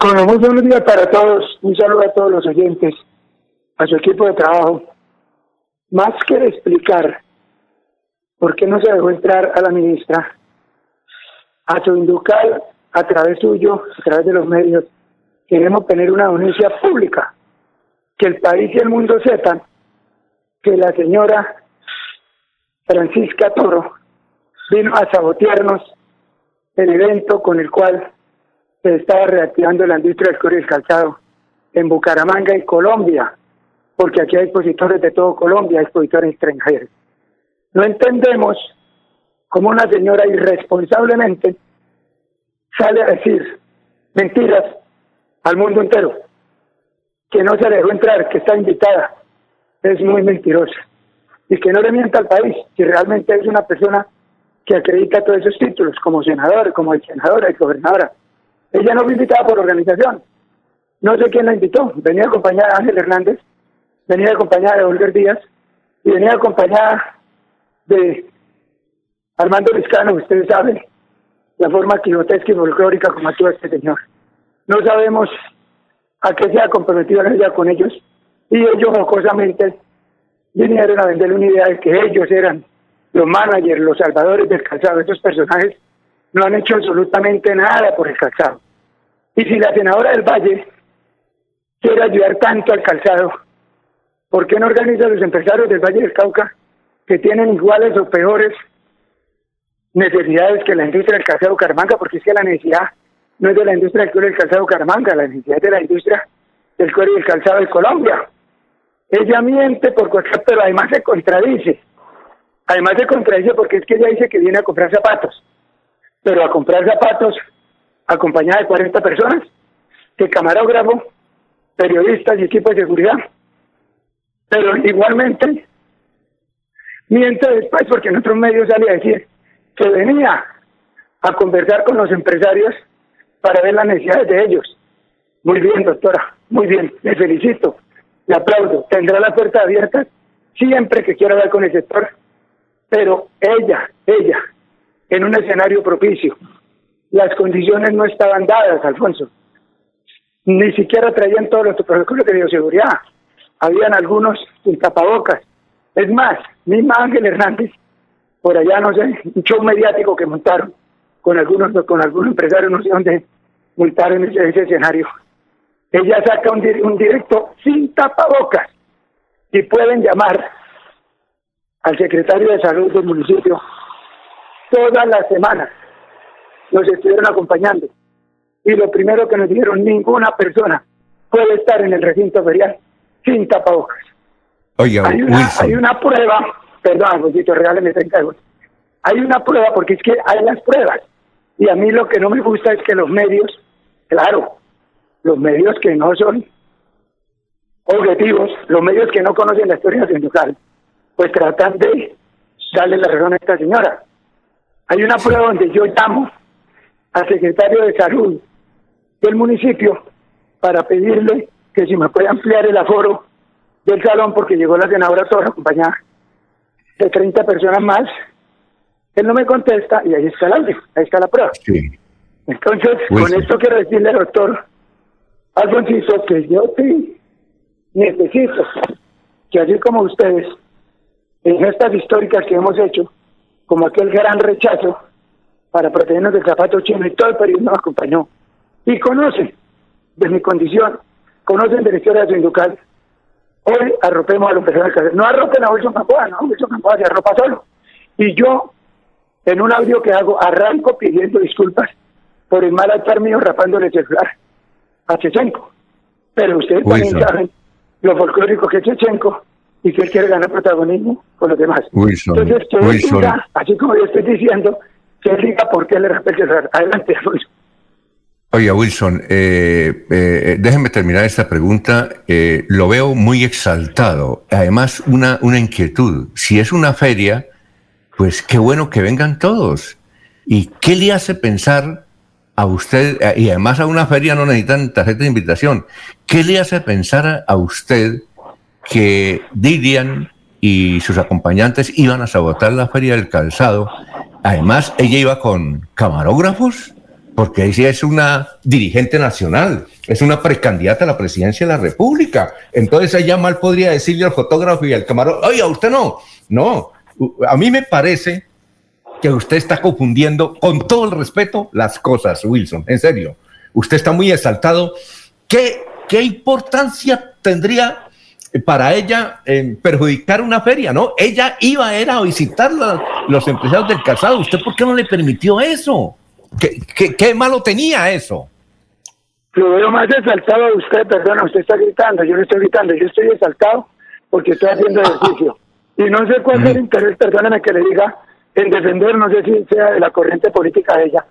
Con muy buenos días para todos. Un saludo a todos los oyentes, a su equipo de trabajo. Más que explicar por qué no se dejó entrar a la ministra, a su inducal, a través suyo, a través de los medios, queremos tener una denuncia pública, que el país y el mundo sepan que la señora Francisca Toro vino a sabotearnos el evento con el cual se estaba reactivando la industria del cuero y calzado en Bucaramanga y Colombia, porque aquí hay expositores de todo Colombia, expositores extranjeros. No entendemos cómo una señora irresponsablemente sale a decir mentiras al mundo entero, que no se dejó entrar, que está invitada, es muy mentirosa, y que no le mienta al país, si realmente es una persona que acredita todos esos títulos, como senador, como senadora y gobernadora. Ella no fue invitada por organización. No sé quién la invitó. Venía acompañada de Ángel Hernández, venía acompañada de Olga Díaz y venía acompañada de Armando Vizcano, ustedes saben la forma quijotesca y folclórica como actúa este señor. No sabemos a qué se ha comprometido ella con ellos y ellos jocosamente vinieron a vender una idea de que ellos eran los managers, los salvadores del calzado. Estos personajes no han hecho absolutamente nada por el calzado. Y si la senadora del Valle quiere ayudar tanto al calzado, ¿por qué no organiza a los empresarios del Valle del Cauca que tienen iguales o peores necesidades que la industria del calzado Caramanga? Porque es que la necesidad no es de la industria del cuero del calzado Caramanga, la necesidad es de la industria del cuero y del calzado de Colombia. Ella miente por cosas, pero además se contradice. Además se contradice porque es que ella dice que viene a comprar zapatos pero a comprar zapatos acompañada de 40 personas, que camarógrafo, periodistas y equipo de seguridad. Pero igualmente, miente después porque en otros medios sale a decir que venía a conversar con los empresarios para ver las necesidades de ellos. Muy bien, doctora, muy bien, le felicito, le aplaudo. Tendrá la puerta abierta siempre que quiera hablar con el sector, pero ella, ella, en un escenario propicio. Las condiciones no estaban dadas, Alfonso. Ni siquiera traían todos los protocolos de bioseguridad. Habían algunos sin tapabocas. Es más, misma Ángel Hernández, por allá, no sé, un show mediático que montaron con algunos, con algunos empresarios, no sé dónde multaron ese, ese escenario. Ella saca un, un directo sin tapabocas y pueden llamar al secretario de salud del municipio todas las semanas nos estuvieron acompañando. Y lo primero que nos dijeron, ninguna persona puede estar en el recinto ferial sin tapabocas. Oiga, hay una, hay una prueba, perdón, Josito, regáleme 30 segundos. Hay una prueba, porque es que hay las pruebas. Y a mí lo que no me gusta es que los medios, claro, los medios que no son objetivos, los medios que no conocen la historia sindical, pues tratan de darle la razón a esta señora. Hay una prueba donde yo llamo al secretario de salud del municipio para pedirle que si me puede ampliar el aforo del salón porque llegó la senadora toda acompañada de 30 personas más. Él no me contesta y ahí está el audio, ahí está la prueba. Entonces, con esto quiero decirle al doctor Alfonso que yo te necesito que así como ustedes, en estas históricas que hemos hecho, como aquel gran rechazo para protegernos del zapato chino y todo el periodismo nos acompañó. Y conocen de mi condición, conocen de la historia de sindical. Hoy arropemos a los empresarios. No arropen a Wilson Campoa, no, Wilson Campoa se arropa solo. Y yo, en un audio que hago, arranco pidiendo disculpas por el mal actuar mío rapándole el celular a Chechenko. Pero ustedes también saben lo folclórico que es Chechenko y que él quiere ganar protagonismo con los demás. Entonces, que él así como yo estoy diciendo, que él diga por qué le respete Adelante, Wilson. Oiga, Wilson, eh, eh, déjenme terminar esta pregunta. Eh, lo veo muy exaltado. Además, una, una inquietud. Si es una feria, pues qué bueno que vengan todos. ¿Y qué le hace pensar a usted, y además a una feria no necesitan tarjeta de invitación, qué le hace pensar a usted que Didian y sus acompañantes iban a sabotar la feria del calzado. Además, ella iba con camarógrafos porque ella es una dirigente nacional, es una precandidata a la presidencia de la República. Entonces ella mal podría decirle al fotógrafo y al camarógrafo, oye, a usted no. No, a mí me parece que usted está confundiendo con todo el respeto las cosas, Wilson, en serio. Usted está muy exaltado. ¿Qué, qué importancia tendría para ella perjudicar una feria, ¿no? Ella iba era a visitar los empresarios del calzado. ¿Usted por qué no le permitió eso? ¿Qué, qué, malo tenía eso? Lo veo más exaltado de usted, perdona, usted está gritando, yo no estoy gritando, yo estoy exaltado porque estoy haciendo ejercicio. Y no sé cuál es el interés, perdóname que le diga, en defender, no sé si sea de la corriente política de ella,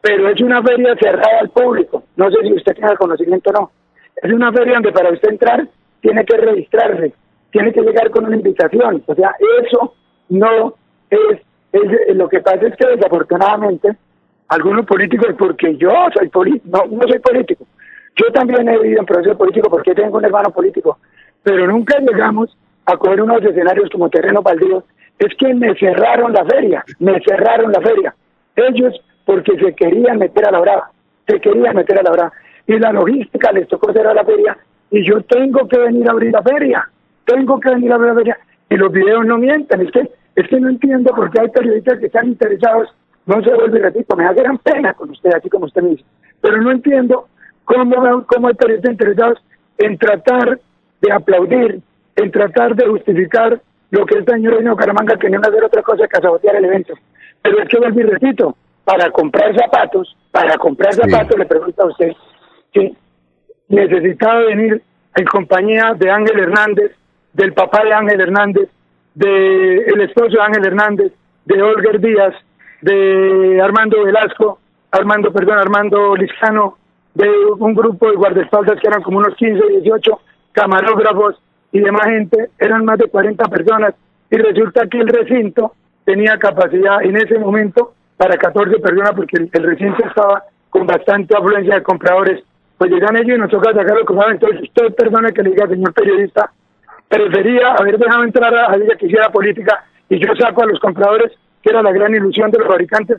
pero es una feria cerrada al público. No sé si usted tiene conocimiento o no. Es una feria donde para usted entrar tiene que registrarse, tiene que llegar con una invitación. O sea, eso no es, lo que pasa es que desafortunadamente algunos políticos, porque yo soy no, no soy político, yo también he vivido en proceso político porque tengo un hermano político, pero nunca llegamos a coger unos escenarios como terreno baldío. Es que me cerraron la feria, me cerraron la feria. Ellos porque se querían meter a la brava, se querían meter a la brava. Y la logística les tocó cerrar la feria y yo tengo que venir a abrir la feria, tengo que venir a abrir la feria y los videos no mienten, es que, es que no entiendo por qué hay periodistas que están interesados, no se vuelve repito, me da gran pena con usted, así como usted me dice, pero no entiendo cómo, cómo hay periodistas interesados en tratar de aplaudir, en tratar de justificar lo que el señor Reino Caramanga quería hacer otra cosa que sabotear el evento. Pero es que vuelvo y repito, para comprar zapatos, para comprar zapatos, le pregunto a usted, ¿sí? Necesitaba venir en compañía de Ángel Hernández, del papá de Ángel Hernández, del esposo de Ángel Hernández, de Olger Díaz, de Armando Velasco, Armando, perdón, Armando Lizcano, de un grupo de guardaespaldas que eran como unos 15, 18 camarógrafos y demás gente, eran más de 40 personas y resulta que el recinto tenía capacidad en ese momento para 14 personas porque el recinto estaba con bastante afluencia de compradores pues llegan ellos y nos toca sacarlo como entonces usted perdone que le diga señor periodista prefería haber dejado entrar a ella que hiciera política y yo saco a los compradores que era la gran ilusión de los fabricantes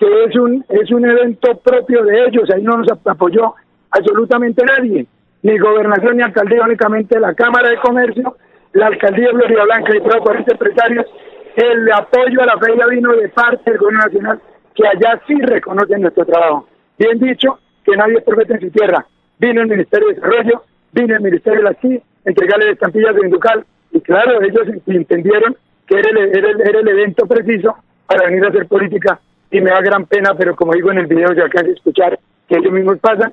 que es un es un evento propio de ellos. Ahí no nos apoyó absolutamente nadie. Ni gobernación ni alcaldía únicamente la cámara de comercio la alcaldía de Florida Blanca y todos 40 empresarios. El apoyo a la feria vino de parte del gobierno nacional que allá sí reconocen nuestro trabajo. Bien dicho que nadie es profeta en su tierra. Vino el Ministerio de Desarrollo, vino el Ministerio de la CI, entregarle estampillas de Inducal, y claro, ellos entendieron que era el, era, el, evento preciso para venir a hacer política, y me da gran pena, pero como digo en el video, ya acabo de escuchar que ellos mismos pasan,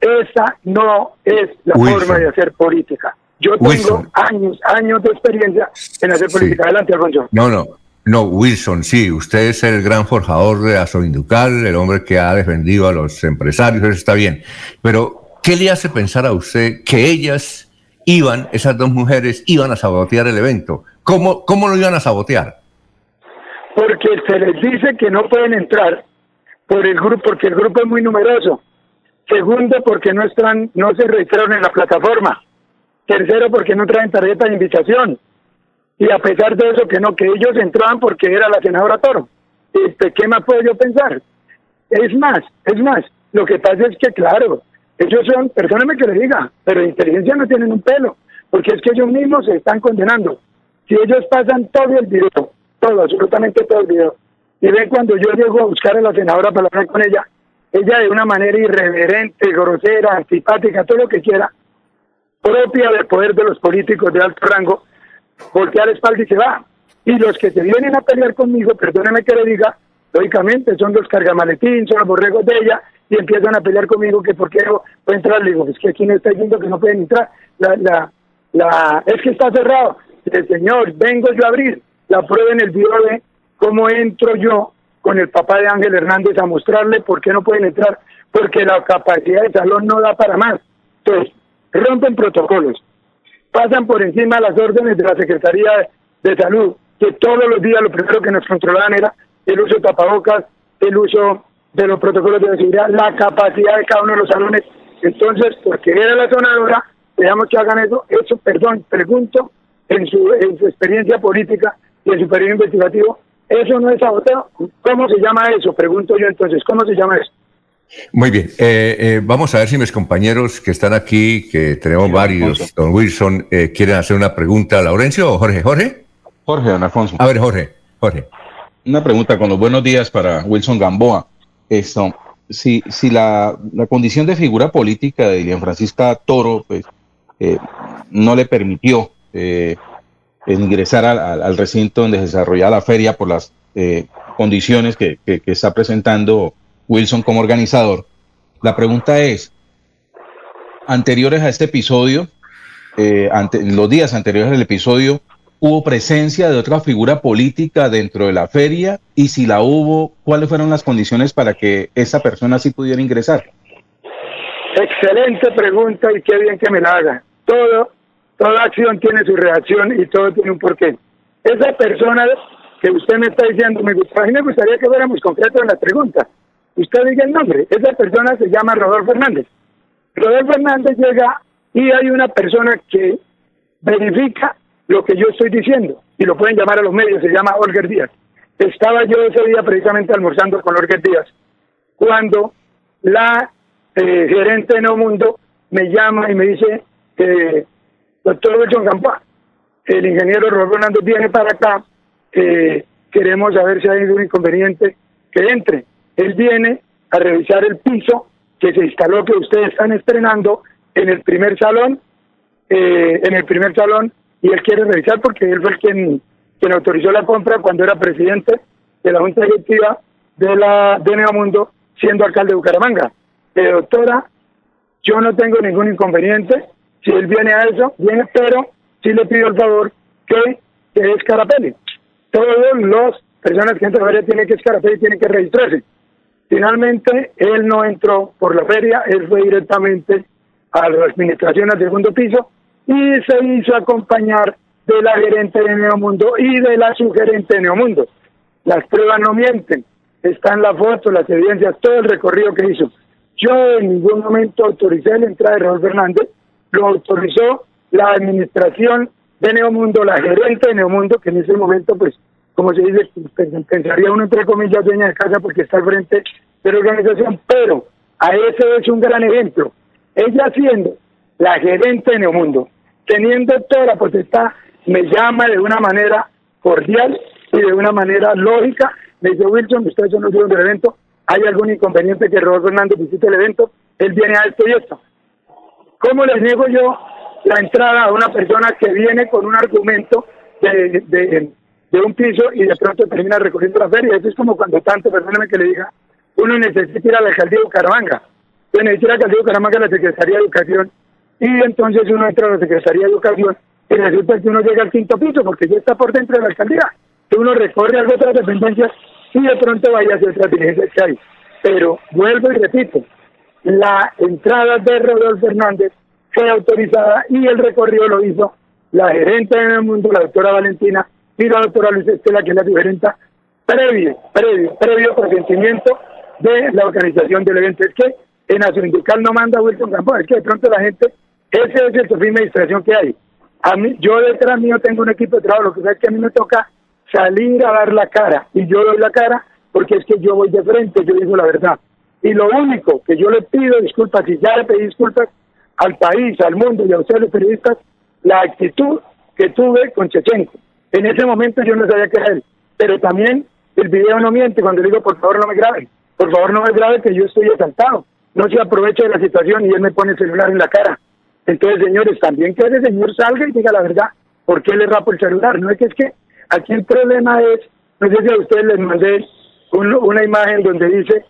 esa no es la forma de hacer política. Yo tengo años, años de experiencia en hacer política. Adelante, Alfonso. No, no, no, Wilson, sí, usted es el gran forjador de Azoinducal, el hombre que ha defendido a los empresarios, eso está bien. Pero, ¿qué le hace pensar a usted que ellas iban, esas dos mujeres, iban a sabotear el evento? ¿Cómo, cómo lo iban a sabotear? Porque se les dice que no pueden entrar por el grupo, porque el grupo es muy numeroso. Segundo, porque no están, no se registraron en la plataforma. Tercero, porque no traen tarjeta de invitación y a pesar de eso que no, que ellos entraban porque era la senadora Toro. Este, ¿Qué más puedo yo pensar? Es más, es más, lo que pasa es que claro, ellos son, perdóneme que le diga, pero de inteligencia no tienen un pelo, porque es que ellos mismos se están condenando. Si ellos pasan todo el video, todo, absolutamente todo el video, y ven cuando yo llego a buscar a la senadora para hablar con ella, ella de una manera irreverente, grosera, antipática, todo lo que quiera, propia del poder de los políticos de alto rango, voltea la espalda y se va. Y los que se vienen a pelear conmigo, perdóneme que le diga, lógicamente son los cargamaletín, son los borregos de ella, y empiezan a pelear conmigo que por qué no puede entrar. Le digo, es que aquí no está diciendo que no pueden entrar. La, la, la, es que está cerrado. El señor, vengo yo a abrir. La prueba en el video de cómo entro yo con el papá de Ángel Hernández a mostrarle por qué no pueden entrar, porque la capacidad del salón no da para más. Entonces, rompen protocolos, pasan por encima las órdenes de la Secretaría de Salud, que todos los días lo primero que nos controlaban era el uso de tapabocas, el uso de los protocolos de seguridad, la capacidad de cada uno de los salones. Entonces, porque era la sonadora, dejamos que hagan eso. Eso, perdón, pregunto, en su, en su experiencia política y en su periodo investigativo, ¿eso no es saboteo? ¿Cómo se llama eso? Pregunto yo entonces, ¿cómo se llama eso? Muy bien, eh, eh, vamos a ver si mis compañeros que están aquí, que tenemos varios, don Wilson, eh, quieren hacer una pregunta a Laurencio o Jorge. ¿Jorge? Jorge, don Alfonso. A ver, Jorge, Jorge. Una pregunta con los buenos días para Wilson Gamboa. Esto, si, si la, condición de figura política de Lilian Francisca Toro pues, no le permitió ingresar al, recinto donde se desarrolla la feria por las condiciones que, que está presentando Wilson como organizador. La pregunta es, anteriores a este episodio, eh, en los días anteriores al episodio, ¿hubo presencia de otra figura política dentro de la feria? Y si la hubo, ¿cuáles fueron las condiciones para que esa persona sí pudiera ingresar? Excelente pregunta y qué bien que me la haga. Todo, toda acción tiene su reacción y todo tiene un porqué. Esa persona que usted me está diciendo, me gustaría, me gustaría que fuéramos concretos en la pregunta usted diga el nombre, esa persona se llama Rodolfo Hernández. Rodolfo Hernández llega y hay una persona que verifica lo que yo estoy diciendo y lo pueden llamar a los medios, se llama Olger Díaz. Estaba yo ese día precisamente almorzando con Olger Díaz cuando la eh, gerente de No Mundo me llama y me dice, eh, doctor Wilson Campa, el ingeniero Rodolfo Hernández viene para acá, eh, queremos saber si hay algún inconveniente que entre él viene a revisar el piso que se instaló que ustedes están estrenando en el primer salón, eh, en el primer salón, y él quiere revisar porque él fue quien, quien autorizó la compra cuando era presidente de la Junta Directiva de la de Mundo, siendo alcalde de Bucaramanga. Doctora, yo no tengo ningún inconveniente, si él viene a eso, viene, pero sí le pido el favor que, que escarapele. Todos los personas que entran tienen que escarapele y tienen que registrarse. Finalmente, él no entró por la feria, él fue directamente a la administración al segundo piso y se hizo acompañar de la gerente de Neomundo y de la subgerente de Neomundo. Las pruebas no mienten, están las fotos, las evidencias, todo el recorrido que hizo. Yo en ningún momento autoricé la entrada de Raúl Fernández, lo autorizó la administración de Neomundo, la gerente de Neomundo, que en ese momento pues como se dice, pensaría uno entre comillas dueña de casa porque está al frente de la organización, pero a ese es un gran ejemplo. Ella siendo la gerente de Neomundo, teniendo toda la potestad, me llama de una manera cordial y de una manera lógica. Me dice, Wilson, ustedes son los dueños del evento, ¿hay algún inconveniente que Rodolfo Hernández visite el evento? Él viene a esto y esto. ¿Cómo les niego yo la entrada a una persona que viene con un argumento de, de, de un piso y de pronto termina recorriendo la feria. Eso es como cuando tanto, perdóneme que le diga, uno necesita ir a la alcaldía de Bucaramanga. Uno necesita ir a la alcaldía de Bucaramanga a la Secretaría de Educación y entonces uno entra a la Secretaría de Educación y resulta que uno llega al quinto piso porque ya está por dentro de la alcaldía. Que uno recorre algo otras dependencias y de pronto vaya hacia otras diligencias que hay. Pero vuelvo y repito, la entrada de Rodolfo Fernández fue autorizada y el recorrido lo hizo la gerente del mundo, la doctora Valentina, y la doctora Luis Estela, que es la diferente, previo, previo, previo consentimiento de la organización del evento. Es que en la sindical no manda Wilson Campos, es que de pronto la gente, ese es el sofisma de administración que hay. A mí, yo detrás mío tengo un equipo de trabajo, lo que pasa es que a mí me toca salir a dar la cara, y yo doy la cara porque es que yo voy de frente, yo digo la verdad. Y lo único que yo le pido disculpas, y ya le pedí disculpas al país, al mundo y a ustedes los periodistas, la actitud que tuve con Chechenko. En ese momento yo no sabía que era él, pero también el video no miente cuando le digo, por favor no me graben, por favor no me graben que yo estoy asaltado, no se aproveche de la situación y él me pone el celular en la cara. Entonces, señores, también que ese señor salga y diga la verdad, ¿por qué le rapo el celular? No es que es que aquí el problema es, no sé si a ustedes les mandé una imagen donde dice,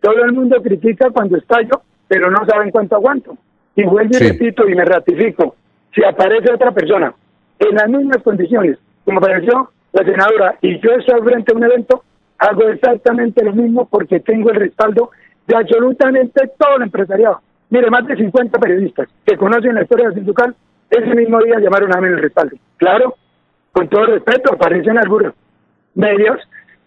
todo el mundo critica cuando estallo, pero no saben cuánto aguanto. Y vuelvo y repito y me ratifico, si aparece otra persona en las mismas condiciones, como pareció la senadora, y yo estoy frente a un evento, hago exactamente lo mismo porque tengo el respaldo de absolutamente todo el empresariado. Mire, más de 50 periodistas que conocen la historia del sindical, ese mismo día llamaron a mí el respaldo. Claro, con todo respeto, aparecen algunos medios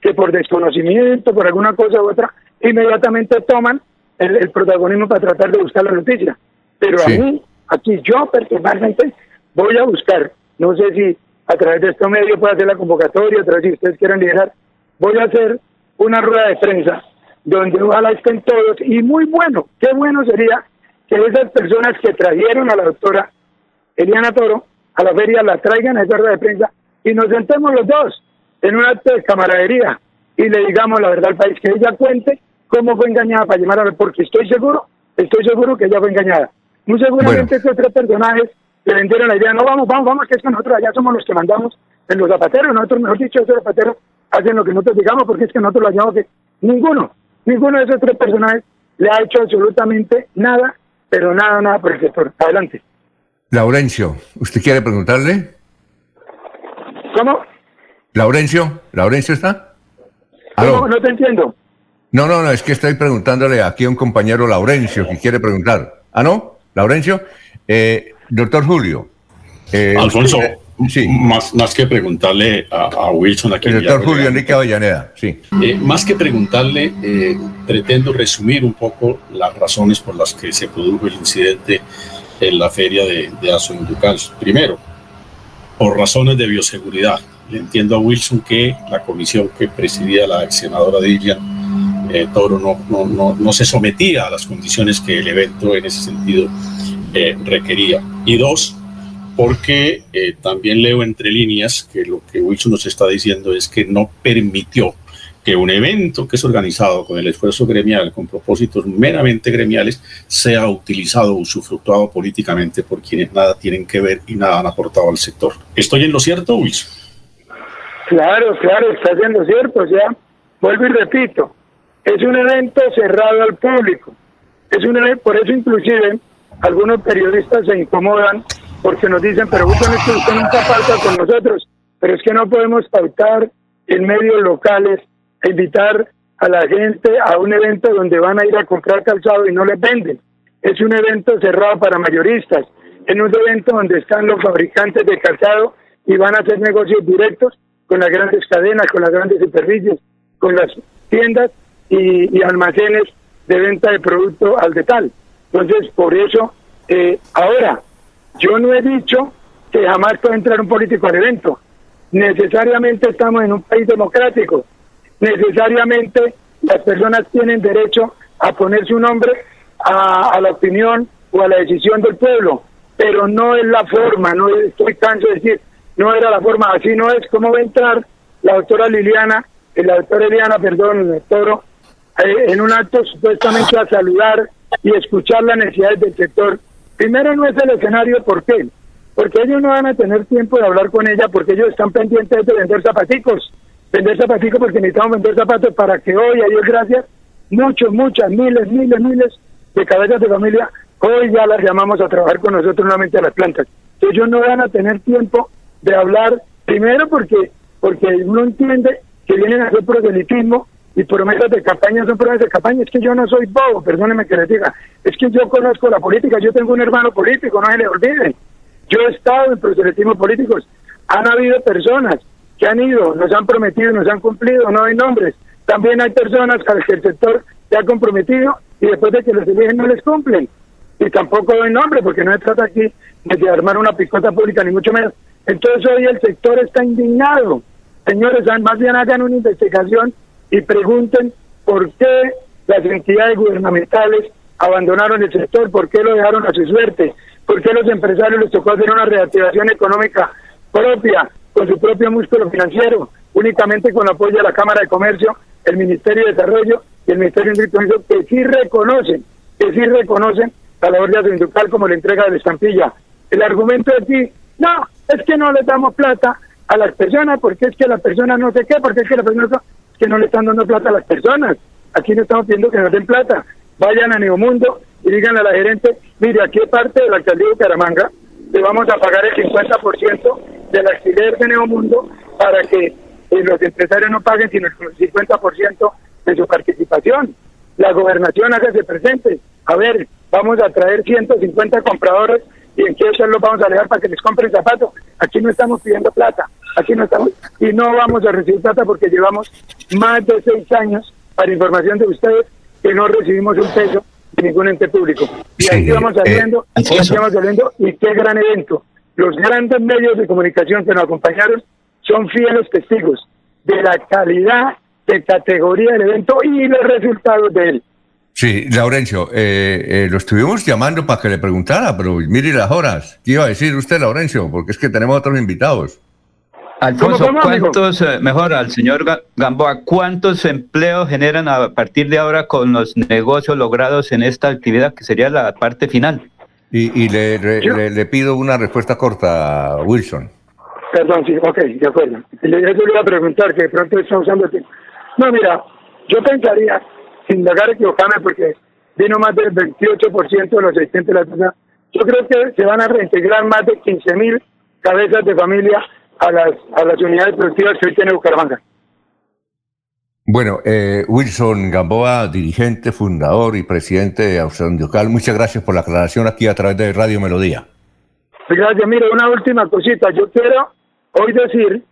que por desconocimiento, por alguna cosa u otra, inmediatamente toman el, protagonismo para tratar de buscar la noticia. Pero a mí, aquí yo personalmente voy a buscar, no sé si a través de este medio puede hacer la convocatoria, a través de si ustedes quieren liderar, voy a hacer una rueda de prensa donde ojalá estén todos, y muy bueno, qué bueno sería que esas personas que trajeron a la doctora Eliana Toro a la feria la traigan a esa rueda de prensa y nos sentemos los dos en un acto de camaradería y le digamos la verdad al país, que ella cuente cómo fue engañada para llamar a porque estoy seguro, estoy seguro que ella fue engañada. Muy seguramente estos tres personajes le vendieron la idea, no vamos, vamos, vamos, que es que nosotros allá somos los que mandamos en los zapateros, nosotros, mejor dicho, esos zapateros hacen lo que nosotros digamos, porque es que nosotros lo hallamos que ninguno, ninguno de esos tres personajes le ha hecho absolutamente nada, pero nada, nada por el sector. Adelante. Laurencio, ¿usted quiere preguntarle? ¿Cómo? Laurencio, ¿Laurencio está? ¿Cómo? No te entiendo. No, no, no, es que estoy preguntándole aquí a un compañero Laurencio que quiere preguntar. ¿Ah, no? Laurencio. Eh, doctor Julio. Eh, Alfonso, sí. más, más que preguntarle a, Wilson aquí. El doctor Julio Enrique Avellaneda, sí. Eh, más que preguntarle, pretendo resumir un poco las razones por las que se produjo el incidente en la feria de, de Azoinducal. Primero, por razones de bioseguridad. Le entiendo a Wilson que la comisión que presidía la ex senadora Dilian eh, Toro no, no, no, no, se sometía a las condiciones que el evento en ese sentido eh, requería. Y dos, porque eh, también leo entre líneas que lo que Wilson nos está diciendo es que no permitió que un evento que es organizado con el esfuerzo gremial, con propósitos meramente gremiales, sea utilizado usufructuado políticamente por quienes nada tienen que ver y nada han aportado al sector. ¿Estoy en lo cierto, Wilson? Claro, claro, está siendo cierto. Sea, vuelvo y repito, es un evento cerrado al público. Es un evento, por eso inclusive algunos periodistas se incomodan porque nos dicen, pero usted, usted nunca falta con nosotros, pero es que no podemos pautar en medios locales invitar a la gente a un evento donde van a ir a comprar calzado y no les venden. Es un evento cerrado para mayoristas, en un evento donde están los fabricantes de calzado y van a hacer negocios directos con las grandes cadenas, con las grandes superficies, con las tiendas y, almacenes de venta de producto al detal. Entonces, por eso, eh, ahora, yo no he dicho que jamás puede entrar un político al evento. Necesariamente estamos en un país democrático necesariamente las personas tienen derecho a poner su nombre a, la opinión o a la decisión del pueblo, pero no es la forma, no estoy canso de decir, no era la forma, así no es como va a entrar la doctora Liliana, eh, la doctora Liliana, perdón, el Toro, eh, en un acto supuestamente a saludar y escuchar las necesidades del sector. Primero no es el escenario, ¿por qué? Porque ellos no van a tener tiempo de hablar con ella porque ellos están pendientes de vender zapaticos vender zapatos porque necesitamos vender zapatos para que hoy, a Dios gracias, muchos, muchas, miles, miles, miles de cabezas de familia, hoy ya las llamamos a trabajar con nosotros nuevamente a las plantas. Ellos no van a tener tiempo de hablar, primero porque porque uno entiende que vienen a hacer proselitismo y promesas de campaña son promesas de campaña. Es que yo no soy bobo, perdóneme que les diga. Es que yo conozco la política, yo tengo un hermano político, no se le olviden. Yo he estado en proselitismo políticos. Han habido personas que han ido, nos han prometido, nos han cumplido, no hay nombres. También hay personas que el sector se ha comprometido y después de que los eligen no les cumplen. Y tampoco doy nombre porque no se trata aquí de armar una picota pública, ni mucho menos. Entonces hoy el sector está indignado. Señores, más bien hagan una investigación y pregunten por qué las entidades gubernamentales abandonaron el sector, por qué lo dejaron a su suerte, por qué los empresarios les tocó hacer una reactivación económica propia, con su propio músculo financiero, únicamente con el apoyo de la Cámara de Comercio, el Ministerio de Desarrollo y el Ministerio de Industria, que sí reconocen, que sí reconocen la labor de industrial como la entrega de la estampilla. El argumento de aquí, no, es que no le damos plata a las personas, porque es que las personas no sé qué, porque es que las personas no, que no le están dando plata a las personas. Aquí no estamos pidiendo que nos den plata. Vayan a Neomundo y digan a la gerente, mire, aquí parte de la alcaldía de Caramanga le vamos a pagar el 50% del alquiler de Neomundo para que eh, los empresarios no paguen sino el 50% de su participación. La gobernación hágase presente. A ver, vamos a traer 150 compradores y en qué los vamos a dejar para que les compren zapatos. Aquí no estamos pidiendo plata, aquí no estamos, y no vamos a recibir plata porque llevamos más de seis años, para información de ustedes, que no recibimos un peso ningún ente público. Y aquí vamos eh, vamos saliendo, y qué gran evento. Los grandes medios de comunicación que nos acompañaron son fieles testigos de la calidad de categoría del evento y los resultados de él. Sí, Laurencio, eh, eh, lo estuvimos llamando para que le preguntara, pero mire las horas. ¿Qué iba a decir usted, Laurencio? Porque es que tenemos otros invitados. Alfonso, ¿cuántos, eh, mejor al señor Gamboa, cuántos empleos generan a partir de ahora con los negocios logrados en esta actividad que sería la parte final? Y, le, le, pido una respuesta corta, Wilson. Perdón, sí, ok, de acuerdo. Le, le iba a preguntar que de pronto está usando el tiempo. No, mira, yo pensaría, sin llegar a equivocarme, porque vino más del 28% de los asistentes de la ciudad, yo creo que se van a reintegrar más de 15 mil cabezas de familia a las, a las unidades productivas que hoy tiene Bucaramanga. Bueno, eh, Wilson Gamboa, dirigente, fundador y presidente de Austrandiocal, muchas gracias por la aclaración aquí a través de Radio Melodía. Gracias, mire, una última cosita. Yo quiero hoy decir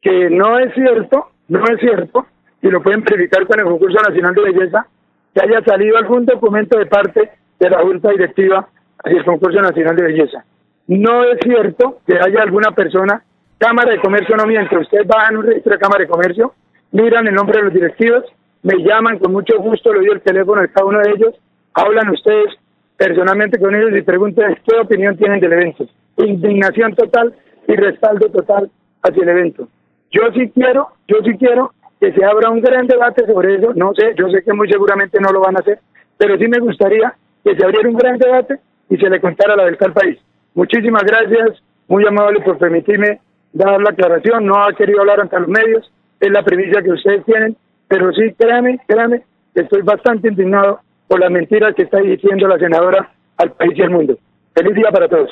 que no es cierto, no es cierto, y lo pueden verificar con el Concurso Nacional de Belleza, que haya salido algún documento de parte de la Junta Directiva hacia el Concurso Nacional de Belleza. No es cierto que haya alguna persona Cámara de Comercio no miente, usted va en un registro de Cámara de Comercio, miran el nombre de los directivos, me llaman con mucho gusto, le doy el teléfono de cada uno de ellos, hablan ustedes personalmente con ellos y pregunten qué opinión tienen del evento. Indignación total y respaldo total hacia el evento. Yo sí quiero, yo sí quiero que se abra un gran debate sobre eso, no sé, yo sé que muy seguramente no lo van a hacer, pero sí me gustaría que se abriera un gran debate y se le contara la verdad al país. Muchísimas gracias, muy amable por permitirme dar la aclaración, no ha querido hablar ante los medios, es la primicia que ustedes tienen, pero sí, créame, créame, estoy bastante indignado por las mentiras que está diciendo la senadora al país y al mundo. Feliz día para todos.